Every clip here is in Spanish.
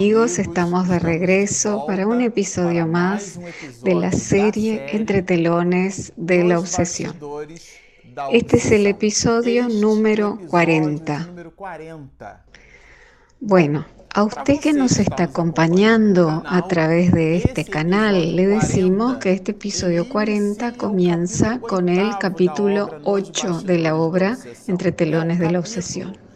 amigos, estamos de regreso para un episodio más de la serie Entre telones de la obsesión. Este es el episodio número 40. Bueno, a usted que nos está acompañando a través de este canal, le decimos que este episodio 40 comienza con el capítulo 8 de la obra Entre telones de la obsesión.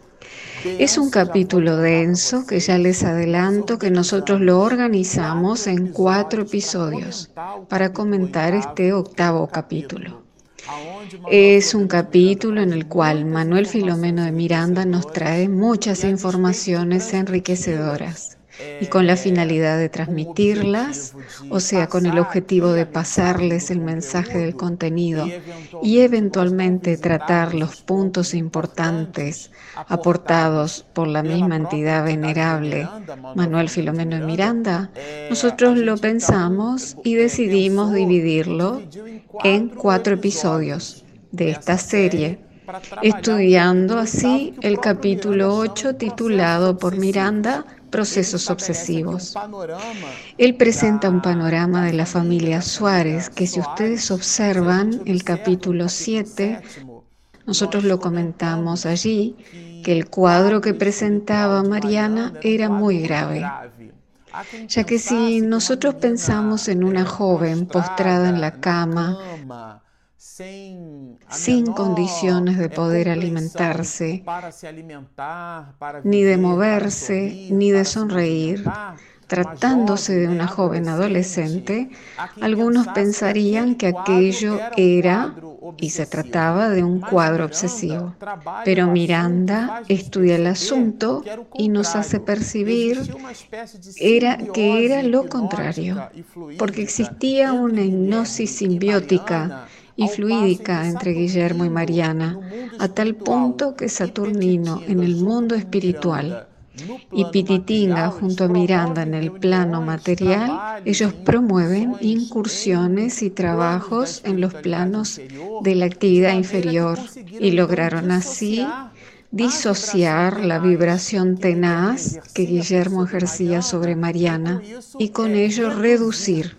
Es un capítulo denso que ya les adelanto que nosotros lo organizamos en cuatro episodios para comentar este octavo capítulo. Es un capítulo en el cual Manuel Filomeno de Miranda nos trae muchas informaciones enriquecedoras y con la finalidad de transmitirlas, o sea, con el objetivo de pasarles el mensaje del contenido y eventualmente tratar los puntos importantes aportados por la misma entidad venerable, Manuel Filomeno de Miranda, nosotros lo pensamos y decidimos dividirlo en cuatro episodios de esta serie estudiando así el capítulo 8 titulado por Miranda procesos obsesivos. Él presenta un panorama de la familia Suárez que si ustedes observan el capítulo 7, nosotros lo comentamos allí, que el cuadro que presentaba Mariana era muy grave ya que si nosotros pensamos en una joven postrada en la cama, sin condiciones de poder alimentarse, ni de moverse, ni de sonreír. Tratándose de una joven adolescente, algunos pensarían que aquello era y se trataba de un cuadro obsesivo. Pero Miranda estudia el asunto y nos hace percibir era, que era lo contrario, porque existía una hipnosis simbiótica y fluídica entre Guillermo y Mariana, a tal punto que Saturnino en el mundo espiritual y Pititinga junto a Miranda en el plano material, ellos promueven incursiones y trabajos en los planos de la actividad inferior y lograron así disociar la vibración tenaz que Guillermo ejercía sobre Mariana y con ello reducir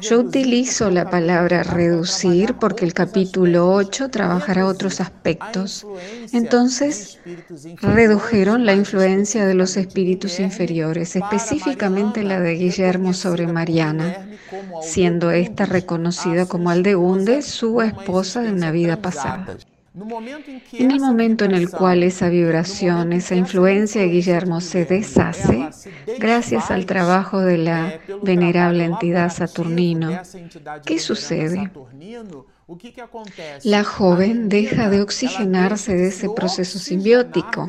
yo utilizo la palabra reducir porque el capítulo 8 trabajará otros aspectos. Entonces, redujeron la influencia de los espíritus inferiores, específicamente la de Guillermo sobre Mariana, siendo esta reconocida como Aldeunde, su esposa de una vida pasada. En el momento en el cual esa vibración, esa influencia de Guillermo se deshace, gracias al trabajo de la venerable entidad Saturnino, ¿qué sucede? La joven deja de oxigenarse de ese proceso simbiótico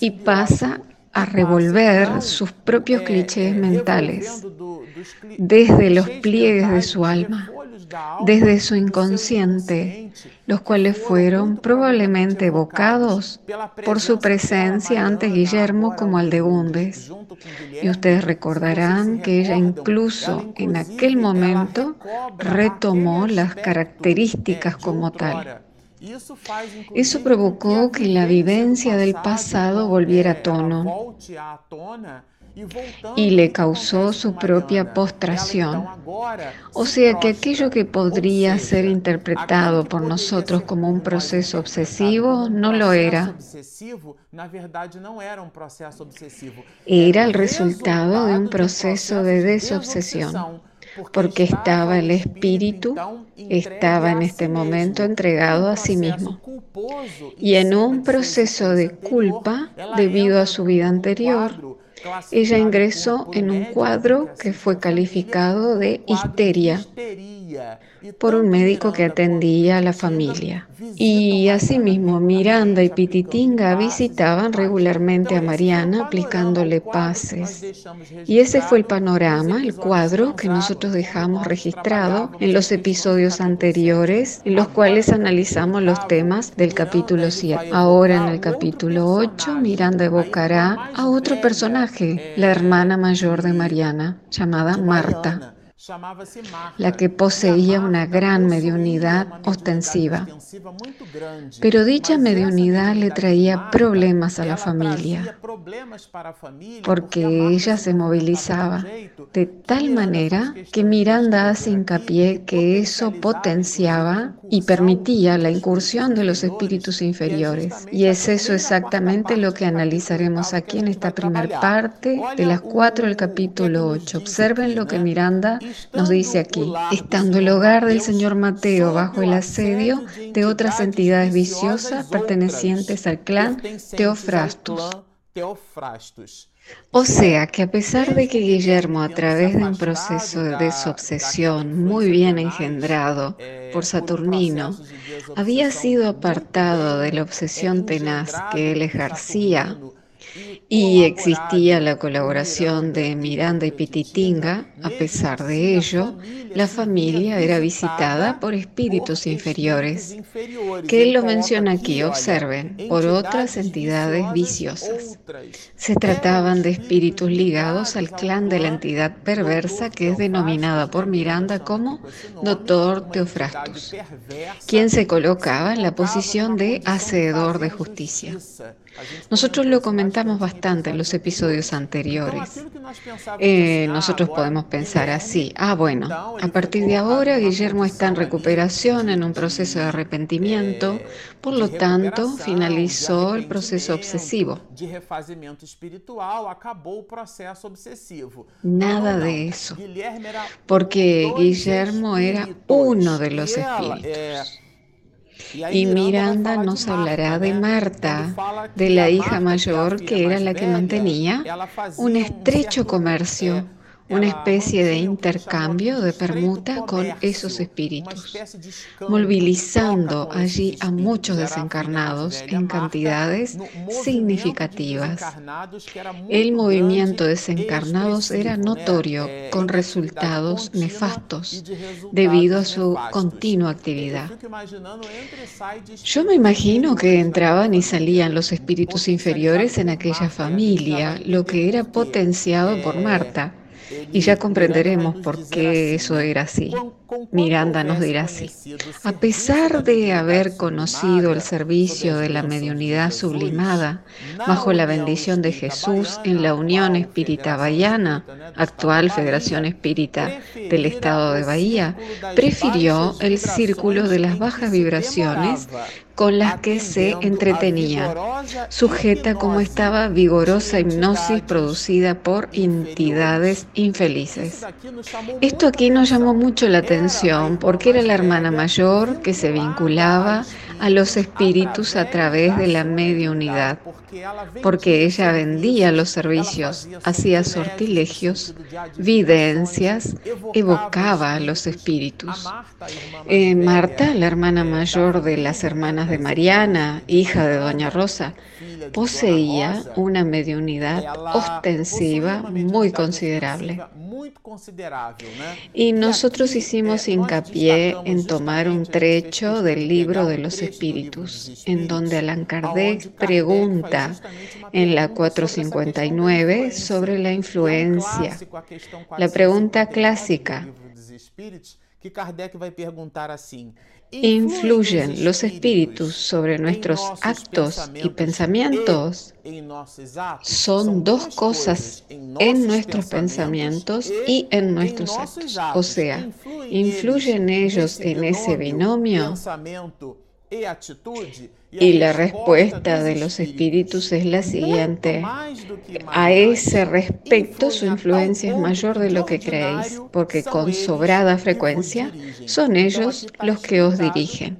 y pasa a revolver sus propios clichés mentales desde los pliegues de su alma desde su inconsciente, los cuales fueron probablemente evocados por su presencia ante Guillermo como Aldegundes. Y ustedes recordarán que ella incluso en aquel momento retomó las características como tal. Eso provocó que la vivencia del pasado volviera a tono y le causó su propia postración. O sea que aquello que podría ser interpretado por nosotros como un proceso obsesivo no lo era. Era el resultado de un proceso de desobsesión porque estaba el espíritu, estaba en este momento entregado a sí mismo. Y en un proceso de culpa, debido a su vida anterior, ella ingresó en un cuadro que fue calificado de histeria por un médico que atendía a la familia. Y asimismo, Miranda y Pititinga visitaban regularmente a Mariana aplicándole pases. Y ese fue el panorama, el cuadro que nosotros dejamos registrado en los episodios anteriores, en los cuales analizamos los temas del capítulo 7. Ahora en el capítulo 8, Miranda evocará a otro personaje, la hermana mayor de Mariana, llamada Marta la que poseía una gran mediunidad ostensiva. Pero dicha mediunidad le traía problemas a la familia, porque ella se movilizaba de tal manera que Miranda hace hincapié que eso potenciaba y permitía la incursión de los espíritus inferiores. Y es eso exactamente lo que analizaremos aquí en esta primera parte de las cuatro del capítulo 8. Observen lo que Miranda nos dice aquí. Estando el hogar del señor Mateo bajo el asedio de otras entidades viciosas pertenecientes al clan Teofrastus. O sea que a pesar de que Guillermo, a través de un proceso de desobsesión muy bien engendrado por Saturnino, había sido apartado de la obsesión tenaz que él ejercía y existía la colaboración de Miranda y Pititinga, a pesar de ello, la familia era visitada por espíritus inferiores, que él lo menciona aquí, observen, por otras entidades viciosas. Se trataban de espíritus ligados al clan de la entidad perversa que es denominada por Miranda como Doctor Teofrastus, quien se colocaba en la posición de hacedor de justicia. Nosotros lo comentamos bastante en los episodios anteriores. Eh, nosotros podemos pensar así, ah bueno, a partir de ahora Guillermo está en recuperación, en un proceso de arrepentimiento, por lo tanto finalizó el proceso obsesivo. Nada de eso, porque Guillermo era uno de los espíritus. Y Miranda nos hablará de Marta, de la hija mayor que era la que mantenía un estrecho comercio una especie de intercambio, de permuta con esos espíritus, movilizando allí a muchos desencarnados en cantidades significativas. El movimiento de desencarnados era notorio, con resultados nefastos, debido a su continua actividad. Yo me imagino que entraban y salían los espíritus inferiores en aquella familia, lo que era potenciado por Marta y ya comprenderemos por qué eso era así. Miranda nos dirá así. A pesar de haber conocido el servicio de la mediunidad sublimada bajo la bendición de Jesús en la Unión Espírita Bahiana, actual Federación Espírita del Estado de Bahía, prefirió el círculo de las bajas vibraciones con las que se entretenía, sujeta como estaba vigorosa hipnosis producida por entidades infelices. Esto aquí nos llamó mucho la atención porque era la hermana mayor que se vinculaba a los espíritus a través de la mediunidad, porque ella vendía los servicios, hacía sortilegios, videncias, evocaba a los espíritus. Eh, Marta, la hermana mayor de las hermanas de Mariana, hija de Doña Rosa, poseía una mediunidad ostensiva muy considerable. Y nosotros hicimos hincapié en tomar un trecho del libro de los espíritus, en donde Allan Kardec pregunta en la 459 sobre la influencia. La pregunta clásica. Que Kardec vai perguntar assim: influyen los espíritus sobre nuestros actos y pensamientos son dos cosas en nuestros pensamientos y en nuestros actos. O sea, influyen ellos en ese binomio y la respuesta de los espíritus es la siguiente. A ese respecto su influencia es mayor de lo que creéis, porque con sobrada frecuencia son ellos los que os dirigen.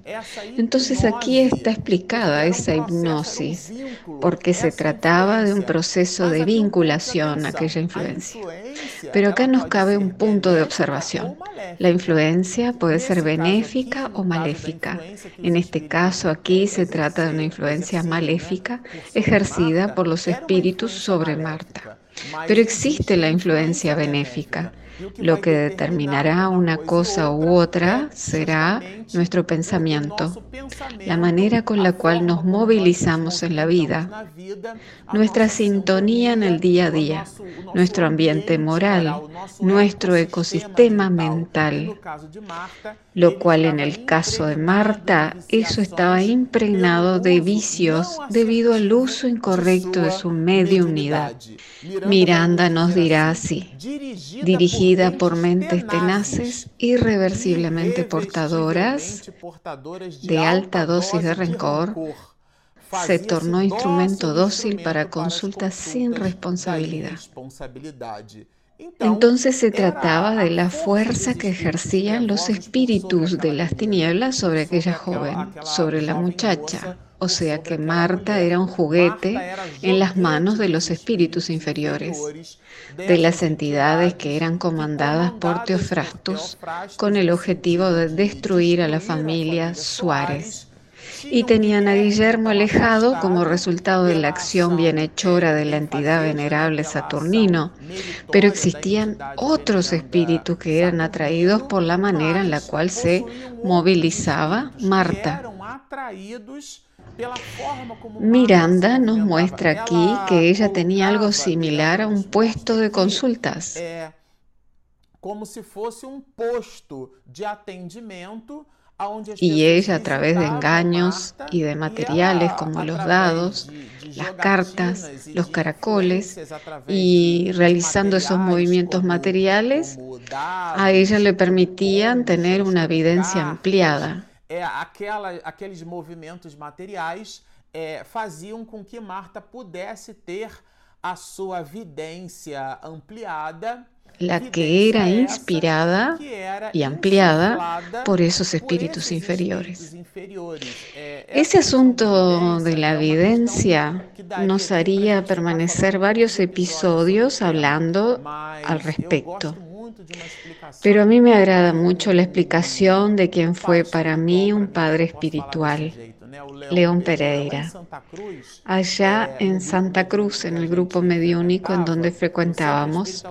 Entonces aquí está explicada esa hipnosis, porque se trataba de un proceso de vinculación a aquella influencia. Pero acá nos cabe un punto de observación. La influencia puede ser benéfica o maléfica. En este caso aquí se trata de una influencia maléfica ejercida por los espíritus sobre Marta. Pero existe la influencia benéfica Lo que determinará una cosa u otra será nuestro pensamiento, la manera con la cual nos movilizamos en la vida, nuestra sintonía en el día a día, nuestro ambiente moral, nuestro ecosistema mental, lo cual en el caso de Marta, eso estaba impregnado de vicios debido al uso incorrecto de su mediunidad. Miranda nos dirá así, dirigida por mentes tenaces, irreversiblemente portadoras de alta dosis de rencor, se tornó instrumento dócil para consultas sin responsabilidad. Entonces se trataba de la fuerza que ejercían los espíritus de las tinieblas sobre aquella joven, sobre la muchacha. O sea que Marta era un juguete en las manos de los espíritus inferiores, de las entidades que eran comandadas por Teofrastus con el objetivo de destruir a la familia Suárez y tenían a Guillermo alejado como resultado de la acción bienhechora de la entidad venerable Saturnino, pero existían otros espíritus que eran atraídos por la manera en la cual se movilizaba Marta. Miranda nos muestra aquí que ella tenía algo similar a un puesto de consultas. Como si fuese un puesto de atendimiento y ella a través de engaños y de materiales como los dados, las cartas, los caracoles y realizando esos movimientos materiales, a ella le permitían tener una evidencia ampliada. Aqueles movimentos materiais faziam com que Marta pudesse ter a sua vidência ampliada la que era inspirada y ampliada por esos espíritus inferiores. Ese asunto de la evidencia nos haría permanecer varios episodios hablando al respecto. Pero a mí me agrada mucho la explicación de quien fue para mí un padre espiritual, León Pereira, allá en Santa Cruz, en el grupo mediúnico en donde frecuentábamos,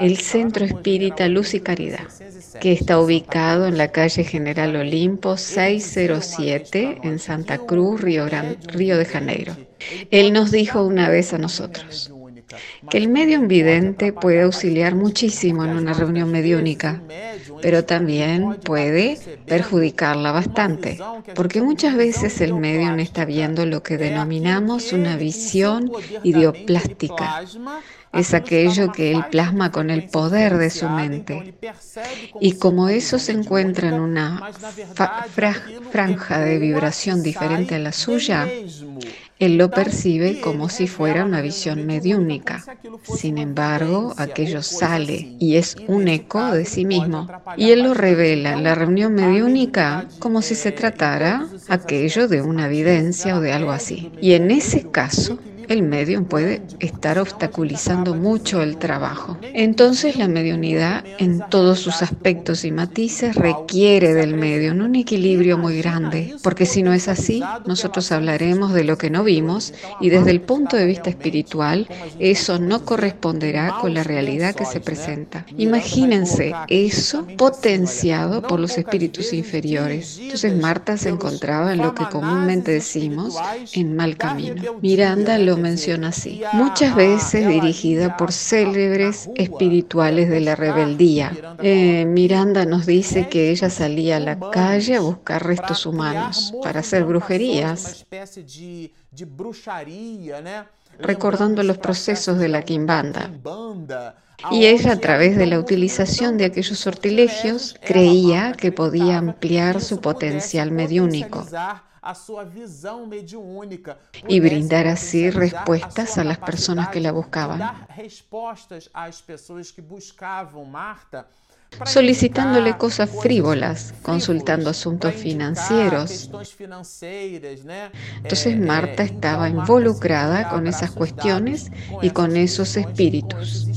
el Centro Espírita Luz y Caridad, que está ubicado en la calle General Olimpo 607 en Santa Cruz, Río, Río de Janeiro. Él nos dijo una vez a nosotros, que el medio invidente puede auxiliar muchísimo en una reunión mediúnica, pero también puede perjudicarla bastante, porque muchas veces el medium está viendo lo que denominamos una visión idioplástica. Es aquello que él plasma con el poder de su mente. Y como eso se encuentra en una franja de vibración diferente a la suya, él lo percibe como si fuera una visión mediúnica. Sin embargo, aquello sale y es un eco de sí mismo. Y él lo revela en la reunión mediúnica como si se tratara aquello de una evidencia o de algo así. Y en ese caso, el medium puede estar obstaculizando mucho el trabajo. Entonces la mediunidad en todos sus aspectos y matices requiere del medium un equilibrio muy grande, porque si no es así, nosotros hablaremos de lo que no vimos y desde el punto de vista espiritual eso no corresponderá con la realidad que se presenta. Imagínense eso potenciado por los espíritus inferiores. Entonces Marta se encontraba en lo que comúnmente decimos en mal camino. Miranda lo menciona así, muchas veces dirigida por célebres espirituales de la rebeldía. Eh, Miranda nos dice que ella salía a la calle a buscar restos humanos para hacer brujerías, recordando los procesos de la quimbanda. Y ella, a través de la utilización de aquellos sortilegios, creía que podía ampliar su potencial mediúnico y brindar así respuestas a las personas que la buscaban. Solicitándole cosas frívolas, consultando asuntos financieros. Entonces Marta estaba involucrada con esas cuestiones y con esos espíritus.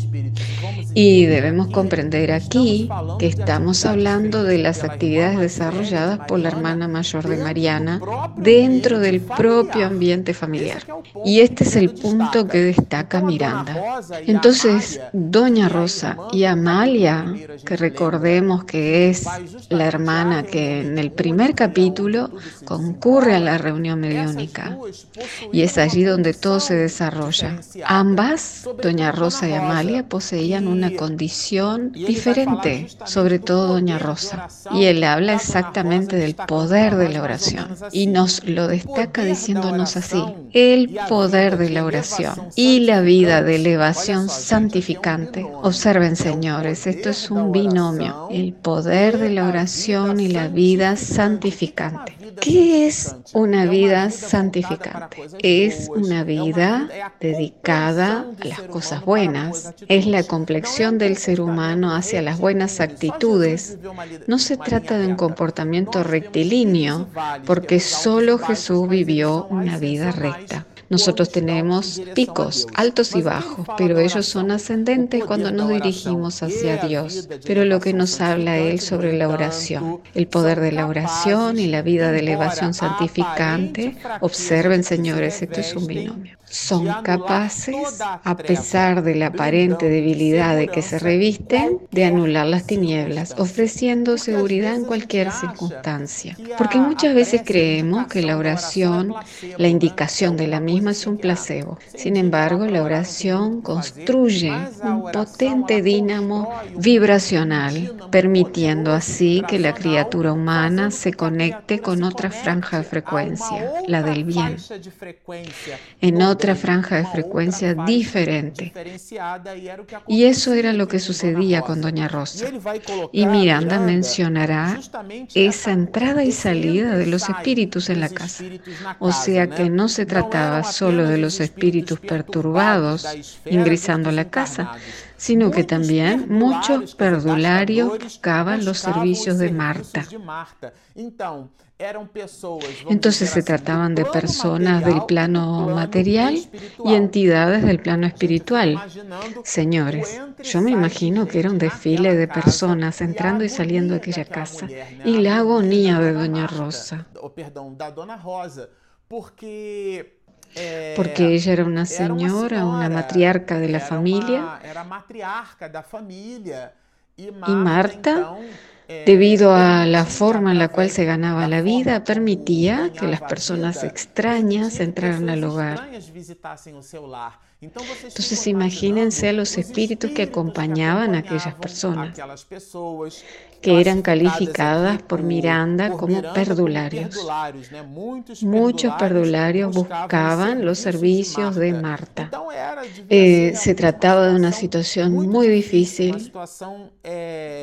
Y debemos comprender aquí que estamos hablando de las actividades desarrolladas por la hermana mayor de Mariana dentro del propio ambiente familiar. Y este es el punto que destaca Miranda. Entonces, Doña Rosa y Amalia, que recordemos que es la hermana que en el primer capítulo concurre a la reunión mediúnica, y es allí donde todo se desarrolla. Ambas, Doña Rosa y Amalia, poseían un una condición diferente, sobre todo Doña Rosa. Y él habla exactamente del poder de la oración y nos lo destaca diciéndonos así, el poder de la oración y la vida de elevación santificante. Observen, señores, esto es un el poder de la oración y la vida santificante. ¿Qué es una vida santificante? Es una vida dedicada a las cosas buenas. Es la complexión del ser humano hacia las buenas actitudes. No se trata de un comportamiento rectilíneo, porque solo Jesús vivió una vida recta. Nosotros tenemos picos altos y bajos, pero ellos son ascendentes cuando nos dirigimos hacia Dios. Pero lo que nos habla Él sobre la oración, el poder de la oración y la vida de elevación santificante, observen señores, esto es un binomio son capaces, a pesar de la aparente debilidad de que se revisten, de anular las tinieblas, ofreciendo seguridad en cualquier circunstancia. Porque muchas veces creemos que la oración, la indicación de la misma es un placebo. Sin embargo, la oración construye un potente dínamo vibracional, permitiendo así que la criatura humana se conecte con otra franja de frecuencia, la del bien. En otra franja de frecuencia diferente. Y eso era lo que sucedía con Doña Rosa. Y Miranda mencionará esa entrada y salida de los espíritus en la casa. O sea que no se trataba solo de los espíritus perturbados ingresando a la casa, sino que también muchos perdularios buscaban los servicios de Marta. Entonces se trataban de personas del plano material y entidades del plano espiritual. Señores, yo me imagino que era un desfile de personas entrando y saliendo de aquella casa y la agonía de Doña Rosa. Porque ella era una señora, una matriarca de la familia. Y Marta debido a la forma en la cual se ganaba la vida, permitía que las personas extrañas entraran al hogar. Entonces imagínense a los espíritus que acompañaban a aquellas personas, que eran calificadas por Miranda como perdularios. Muchos perdularios buscaban los servicios de Marta. Eh, se trataba de una situación muy difícil,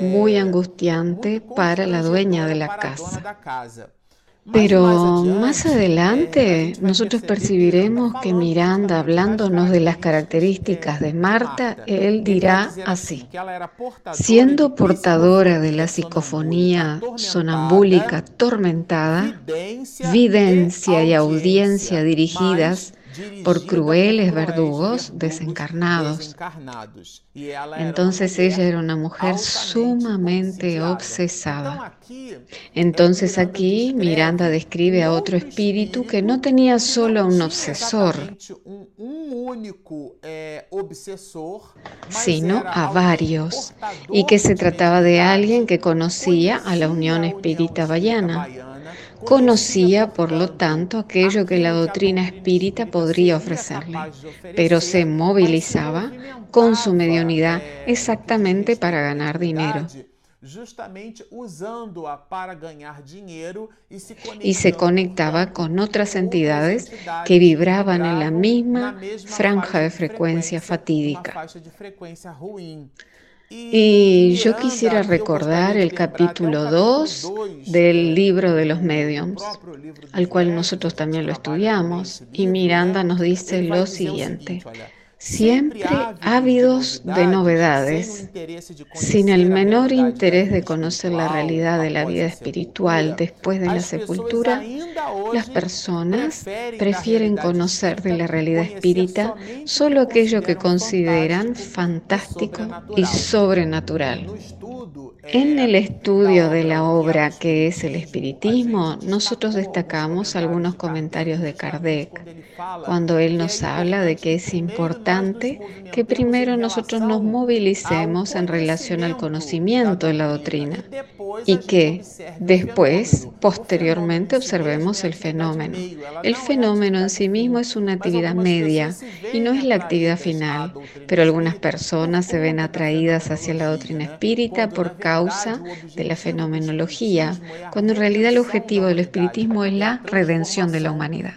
muy angustiante para la dueña de la casa. Pero más adelante nosotros percibiremos que Miranda, hablándonos de las características de Marta, él dirá así, siendo portadora de la psicofonía sonambúlica tormentada, videncia y audiencia dirigidas por crueles verdugos desencarnados. Entonces ella era una mujer sumamente obsesada. Entonces aquí Miranda describe a otro espíritu que no tenía solo un obsesor, sino a varios, y que se trataba de alguien que conocía a la Unión Espírita Bayana Conocía, por lo tanto, aquello que la doctrina espírita podría ofrecerle, pero se movilizaba con su mediunidad exactamente para ganar dinero. Y se conectaba con otras entidades que vibraban en la misma franja de frecuencia fatídica. Y yo quisiera recordar el capítulo 2 del libro de los mediums, al cual nosotros también lo estudiamos, y Miranda nos dice lo siguiente. Siempre ávidos de novedades, sin el menor interés de conocer la realidad de la vida espiritual después de la sepultura, las personas prefieren conocer de la realidad espírita solo aquello que consideran fantástico y sobrenatural. En el estudio de la obra que es el espiritismo, nosotros destacamos algunos comentarios de Kardec, cuando él nos habla de que es importante que primero nosotros nos movilicemos en relación al conocimiento de la doctrina y que después, posteriormente, observemos el fenómeno. El fenómeno en sí mismo es una actividad media y no es la actividad final, pero algunas personas se ven atraídas hacia la doctrina espírita por causa de la fenomenología, cuando en realidad el objetivo del espiritismo es la redención de la humanidad,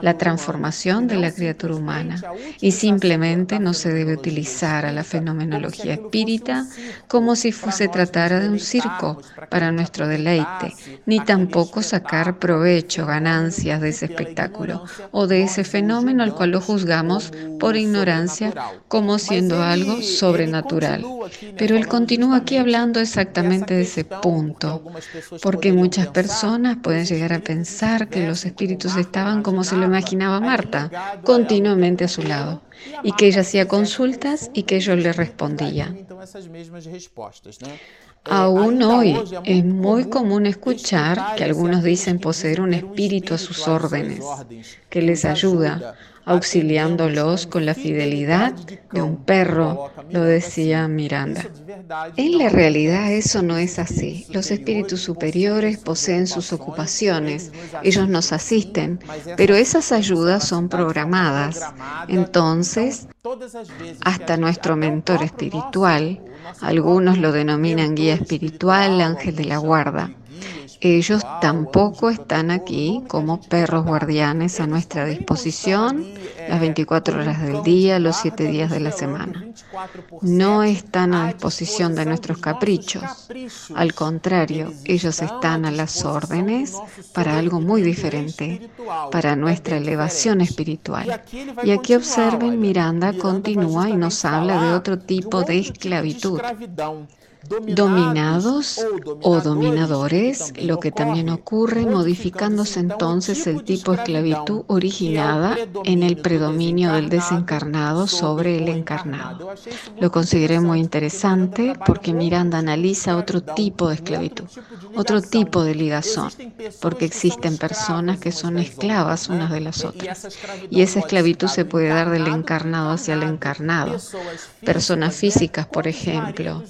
la transformación de la criatura humana, y simplemente no se debe utilizar a la fenomenología espírita como si fuese tratara de un circo para nuestro deleite, ni tampoco sacar provecho, ganancias de ese espectáculo o de ese fenómeno al cual lo juzgamos por ignorancia como siendo algo sobrenatural. Pero él continúa aquí hablando exactamente de ese punto, porque muchas personas pueden llegar a pensar que los espíritus estaban como se lo imaginaba Marta, continuamente a su lado, y que ella hacía consultas y que ellos le respondían. Aún hoy es muy común escuchar que algunos dicen poseer un espíritu a sus órdenes, que les ayuda, auxiliándolos con la fidelidad de un perro, lo decía Miranda. En la realidad eso no es así. Los espíritus superiores poseen sus ocupaciones, ellos nos asisten, pero esas ayudas son programadas. Entonces, hasta nuestro mentor espiritual, algunos lo denominan guía espiritual, ángel de la guarda, ellos tampoco están aquí como perros guardianes a nuestra disposición las 24 horas del día, los 7 días de la semana. No están a disposición de nuestros caprichos. Al contrario, ellos están a las órdenes para algo muy diferente, para nuestra elevación espiritual. Y aquí observen, Miranda continúa y nos habla de otro tipo de esclavitud dominados o dominadores, lo que también ocurre modificándose entonces el tipo de esclavitud originada en el predominio del desencarnado sobre el encarnado. Lo consideré muy interesante porque Miranda analiza otro tipo de esclavitud, otro tipo de ligación, porque existen personas que son esclavas unas de las otras. Y esa esclavitud se puede dar del encarnado hacia el encarnado. Personas físicas, por ejemplo.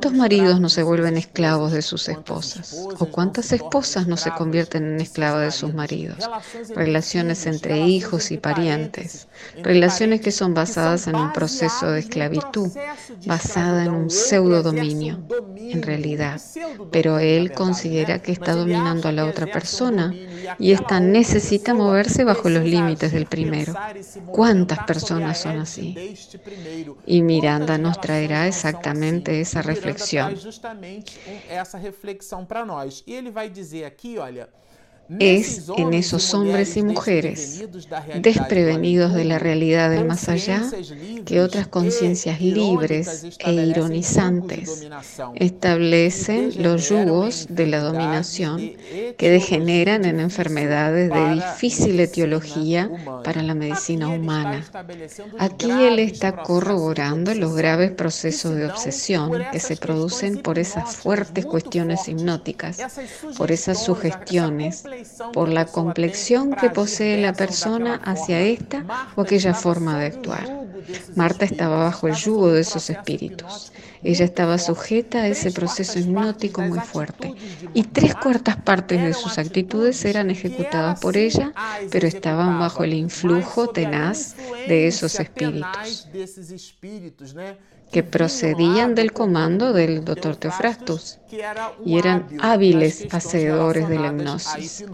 ¿Cuántos maridos no se vuelven esclavos de sus esposas? ¿O cuántas esposas no se convierten en esclavas de sus maridos? Relaciones entre hijos y parientes. Relaciones que son basadas en un proceso de esclavitud, basada en un pseudo dominio, en realidad. Pero él considera que está dominando a la otra persona y esta necesita moverse bajo los límites del primero. ¿Cuántas personas son así? Y Miranda nos traerá exactamente esa reflexión. reflexiona. justamente essa reflexão para nós. E ele vai dizer aqui, olha, es en esos hombres y mujeres desprevenidos de la realidad del más allá que otras conciencias libres e ironizantes establecen los yugos de la dominación que degeneran en enfermedades de difícil etiología para la medicina humana. Aquí él está corroborando los graves procesos de obsesión que se producen por esas fuertes cuestiones hipnóticas, por esas sugestiones por la complexión que posee la persona hacia esta o aquella forma de actuar. Marta estaba bajo el yugo de esos espíritus. Ella estaba sujeta a ese proceso hipnótico muy fuerte y tres cuartas partes de sus actitudes eran ejecutadas por ella, pero estaban bajo el influjo tenaz de esos espíritus. que procedían del comando del doctor Teofrastus y eran hábiles hacedores de la hipnosis.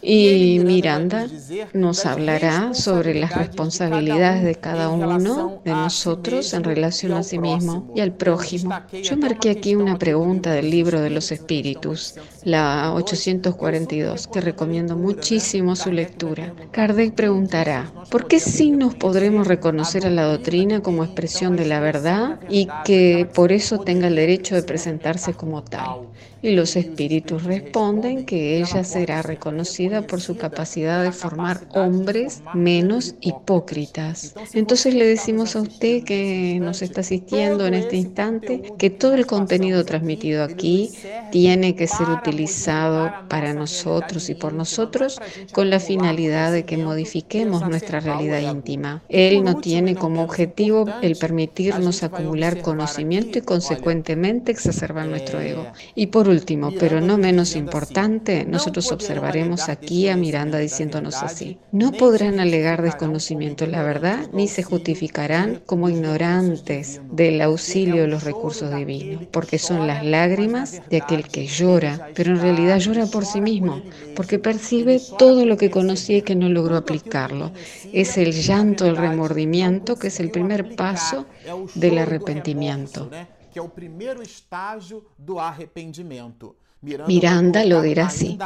Y Miranda nos hablará sobre las responsabilidades de cada uno de nosotros en relación a sí mismo y al prójimo. Yo marqué aquí una pregunta del libro de los espíritus, la 842, que recomiendo muchísimo su lectura. Kardec preguntará, ¿por qué signos podremos reconocer a la doctrina como expresión de la verdad y que por eso tenga el derecho de presentarse como tal? Y los espíritus responden que ella será reconocida por su capacidad de formar hombres menos hipócritas. Entonces le decimos a usted que nos está asistiendo en este instante que todo el contenido transmitido aquí tiene que ser utilizado para nosotros y por nosotros con la finalidad de que modifiquemos nuestra realidad íntima. Él no tiene como objetivo el permitirnos acumular conocimiento y consecuentemente exacerbar nuestro ego. Y por último, pero no menos importante, nosotros observaremos aquí a Miranda diciéndonos así, no podrán alegar desconocimiento de la verdad ni se justificarán como ignorantes del auxilio de los recursos divinos, porque son las lágrimas de aquel que llora, pero en realidad llora por sí mismo, porque percibe todo lo que conocía y que no logró aplicarlo. Es el llanto, el remordimiento, que es el primer paso del arrepentimiento que é o primeiro estágio do arrependimento. Miranda lo dirá así.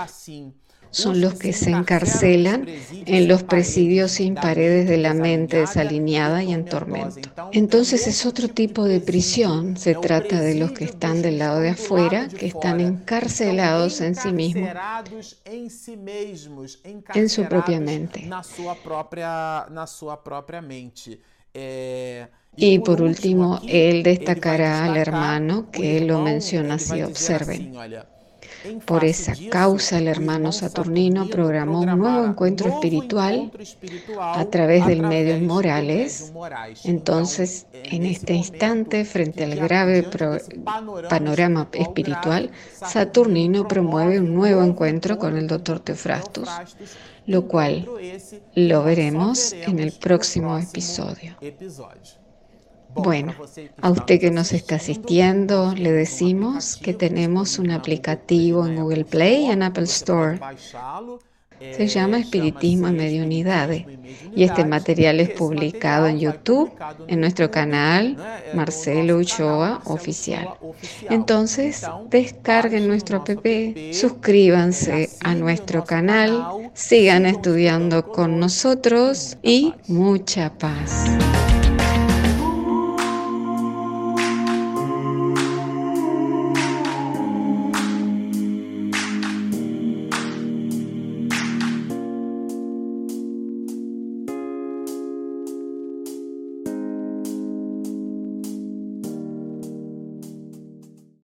Son los que se encarcelan en los presidios sin paredes de la mente desalineada y en tormento. Entonces es otro tipo de prisión. Se trata de los que están del lado de afuera, que están encarcelados en sí mismos, en su propia mente. Y por último, él destacará al hermano que él lo menciona así, observen. Por esa causa, el hermano Saturnino programó un nuevo encuentro espiritual a través del medio Morales. Entonces, en este instante, frente al grave panorama espiritual, Saturnino promueve un nuevo encuentro con el doctor Teofrastus, lo cual lo veremos en el próximo episodio. Bueno, a usted que nos está asistiendo, le decimos que tenemos un aplicativo en Google Play y en Apple Store. Se llama Espiritismo en Mediunidades y este material es publicado en YouTube en nuestro canal Marcelo Uchoa Oficial. Entonces, descarguen nuestro app, suscríbanse a nuestro canal, sigan estudiando con nosotros y mucha paz.